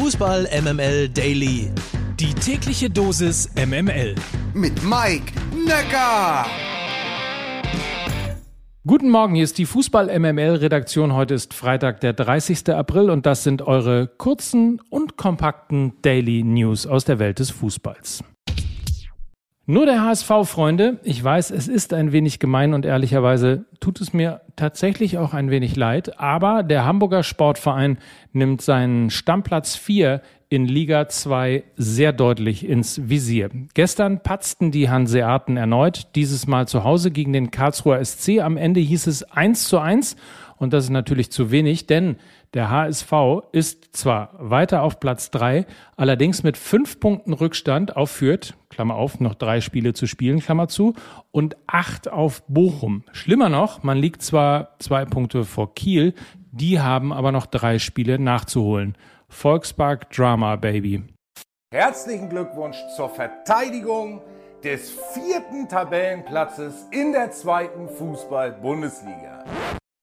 Fußball MML Daily. Die tägliche Dosis MML. Mit Mike Necker. Guten Morgen, hier ist die Fußball MML Redaktion. Heute ist Freitag, der 30. April und das sind eure kurzen und kompakten Daily News aus der Welt des Fußballs. Nur der HSV, Freunde. Ich weiß, es ist ein wenig gemein und ehrlicherweise tut es mir tatsächlich auch ein wenig leid. Aber der Hamburger Sportverein nimmt seinen Stammplatz 4 in Liga 2 sehr deutlich ins Visier. Gestern patzten die Hanseaten erneut, dieses Mal zu Hause gegen den Karlsruher SC. Am Ende hieß es 1 zu 1 und das ist natürlich zu wenig, denn der HSV ist zwar weiter auf Platz drei, allerdings mit fünf Punkten Rückstand auf Fürth, Klammer auf, noch drei Spiele zu spielen, Klammer zu, und acht auf Bochum. Schlimmer noch, man liegt zwar zwei Punkte vor Kiel, die haben aber noch drei Spiele nachzuholen. Volkspark Drama Baby. Herzlichen Glückwunsch zur Verteidigung des vierten Tabellenplatzes in der zweiten Fußball-Bundesliga.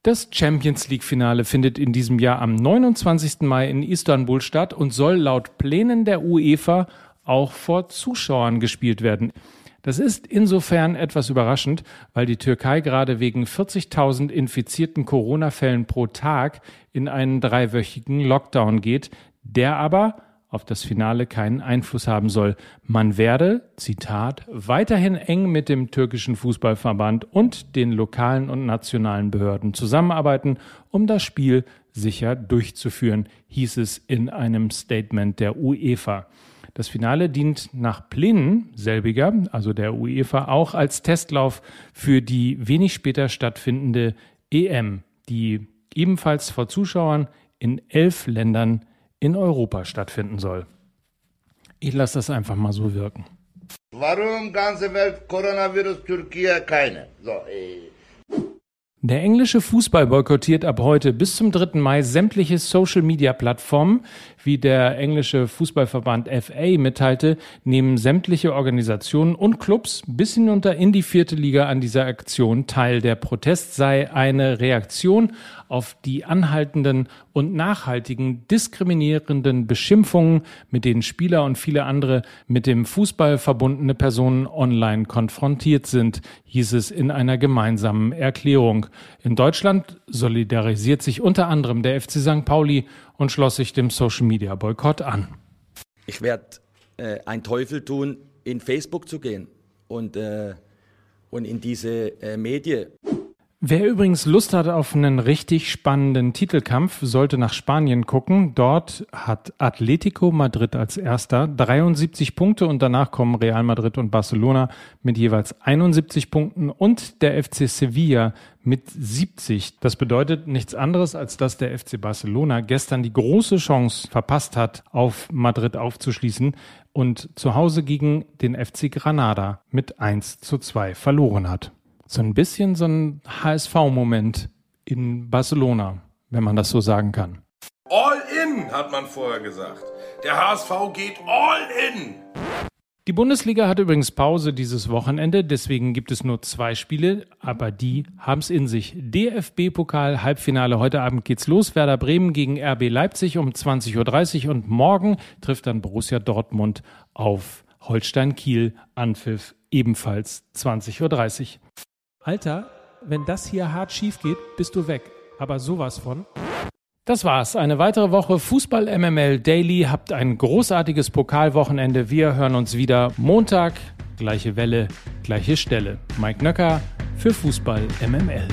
Das Champions League-Finale findet in diesem Jahr am 29. Mai in Istanbul statt und soll laut Plänen der UEFA auch vor Zuschauern gespielt werden. Das ist insofern etwas überraschend, weil die Türkei gerade wegen 40.000 infizierten Corona-Fällen pro Tag in einen dreiwöchigen Lockdown geht, der aber auf das Finale keinen Einfluss haben soll. Man werde, Zitat, weiterhin eng mit dem türkischen Fußballverband und den lokalen und nationalen Behörden zusammenarbeiten, um das Spiel sicher durchzuführen, hieß es in einem Statement der UEFA. Das Finale dient nach Plänen selbiger, also der UEFA, auch als Testlauf für die wenig später stattfindende EM, die ebenfalls vor Zuschauern in elf Ländern in Europa stattfinden soll. Ich lasse das einfach mal so wirken. Warum ganze Welt Coronavirus, Türkei keine? So, äh. Der englische Fußball boykottiert ab heute bis zum 3. Mai sämtliche Social-Media-Plattformen. Wie der englische Fußballverband FA mitteilte, nehmen sämtliche Organisationen und Clubs bis hinunter in die vierte Liga an dieser Aktion teil. Der Protest sei eine Reaktion auf die anhaltenden und nachhaltigen diskriminierenden Beschimpfungen, mit denen Spieler und viele andere mit dem Fußball verbundene Personen online konfrontiert sind, hieß es in einer gemeinsamen Erklärung. In Deutschland solidarisiert sich unter anderem der FC St. Pauli und schloss sich dem Social Media Boykott an. Ich werde äh, ein Teufel tun, in Facebook zu gehen und, äh, und in diese äh, Medien. Wer übrigens Lust hat auf einen richtig spannenden Titelkampf, sollte nach Spanien gucken. Dort hat Atletico Madrid als erster 73 Punkte und danach kommen Real Madrid und Barcelona mit jeweils 71 Punkten und der FC Sevilla mit 70. Das bedeutet nichts anderes, als dass der FC Barcelona gestern die große Chance verpasst hat, auf Madrid aufzuschließen und zu Hause gegen den FC Granada mit 1 zu 2 verloren hat so ein bisschen so ein HSV-Moment in Barcelona, wenn man das so sagen kann. All in, hat man vorher gesagt. Der HSV geht all in. Die Bundesliga hat übrigens Pause dieses Wochenende, deswegen gibt es nur zwei Spiele, aber die haben es in sich. DFB-Pokal Halbfinale heute Abend geht's los. Werder Bremen gegen RB Leipzig um 20.30 Uhr und morgen trifft dann Borussia Dortmund auf Holstein Kiel. Anpfiff ebenfalls 20.30 Uhr. Alter, wenn das hier hart schief geht, bist du weg. Aber sowas von. Das war's. Eine weitere Woche Fußball MML Daily. Habt ein großartiges Pokalwochenende. Wir hören uns wieder Montag. Gleiche Welle, gleiche Stelle. Mike Nöcker für Fußball MML.